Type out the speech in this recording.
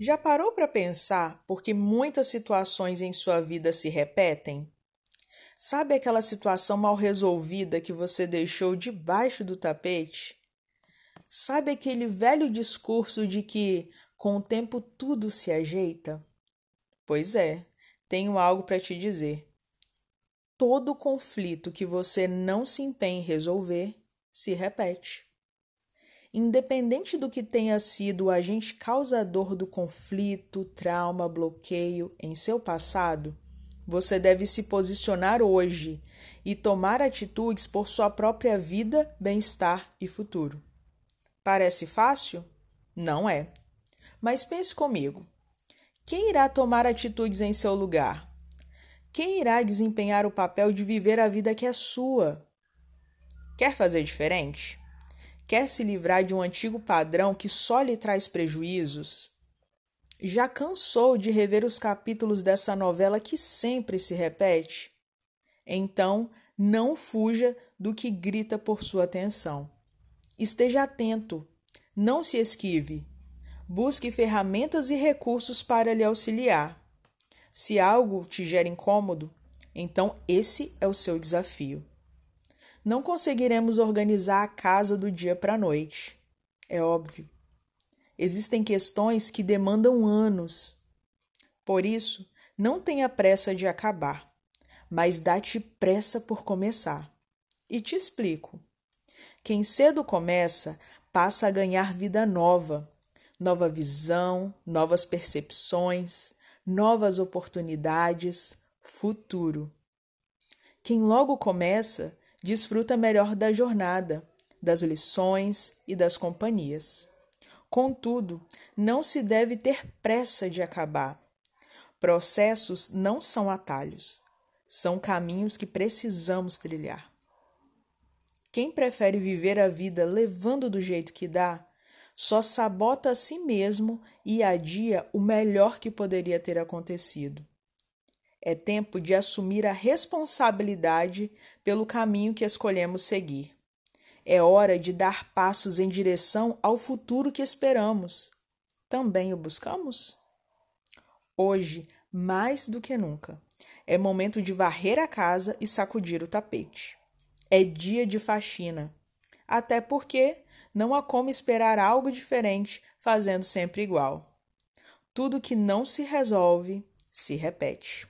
Já parou para pensar por que muitas situações em sua vida se repetem? Sabe aquela situação mal resolvida que você deixou debaixo do tapete? Sabe aquele velho discurso de que com o tempo tudo se ajeita? Pois é, tenho algo para te dizer. Todo conflito que você não se empenha em resolver se repete. Independente do que tenha sido o agente causador do conflito, trauma, bloqueio em seu passado, você deve se posicionar hoje e tomar atitudes por sua própria vida, bem-estar e futuro. Parece fácil? Não é. Mas pense comigo: quem irá tomar atitudes em seu lugar? Quem irá desempenhar o papel de viver a vida que é sua? Quer fazer diferente? Quer se livrar de um antigo padrão que só lhe traz prejuízos? Já cansou de rever os capítulos dessa novela que sempre se repete? Então, não fuja do que grita por sua atenção. Esteja atento, não se esquive. Busque ferramentas e recursos para lhe auxiliar. Se algo te gera incômodo, então esse é o seu desafio não conseguiremos organizar a casa do dia para a noite. É óbvio. Existem questões que demandam anos. Por isso, não tenha pressa de acabar, mas dá-te pressa por começar. E te explico. Quem cedo começa passa a ganhar vida nova, nova visão, novas percepções, novas oportunidades, futuro. Quem logo começa desfruta melhor da jornada, das lições e das companhias. Contudo, não se deve ter pressa de acabar. Processos não são atalhos, são caminhos que precisamos trilhar. Quem prefere viver a vida levando do jeito que dá, só sabota a si mesmo e adia o melhor que poderia ter acontecido. É tempo de assumir a responsabilidade pelo caminho que escolhemos seguir. É hora de dar passos em direção ao futuro que esperamos. Também o buscamos? Hoje, mais do que nunca, é momento de varrer a casa e sacudir o tapete. É dia de faxina. Até porque não há como esperar algo diferente fazendo sempre igual. Tudo que não se resolve se repete.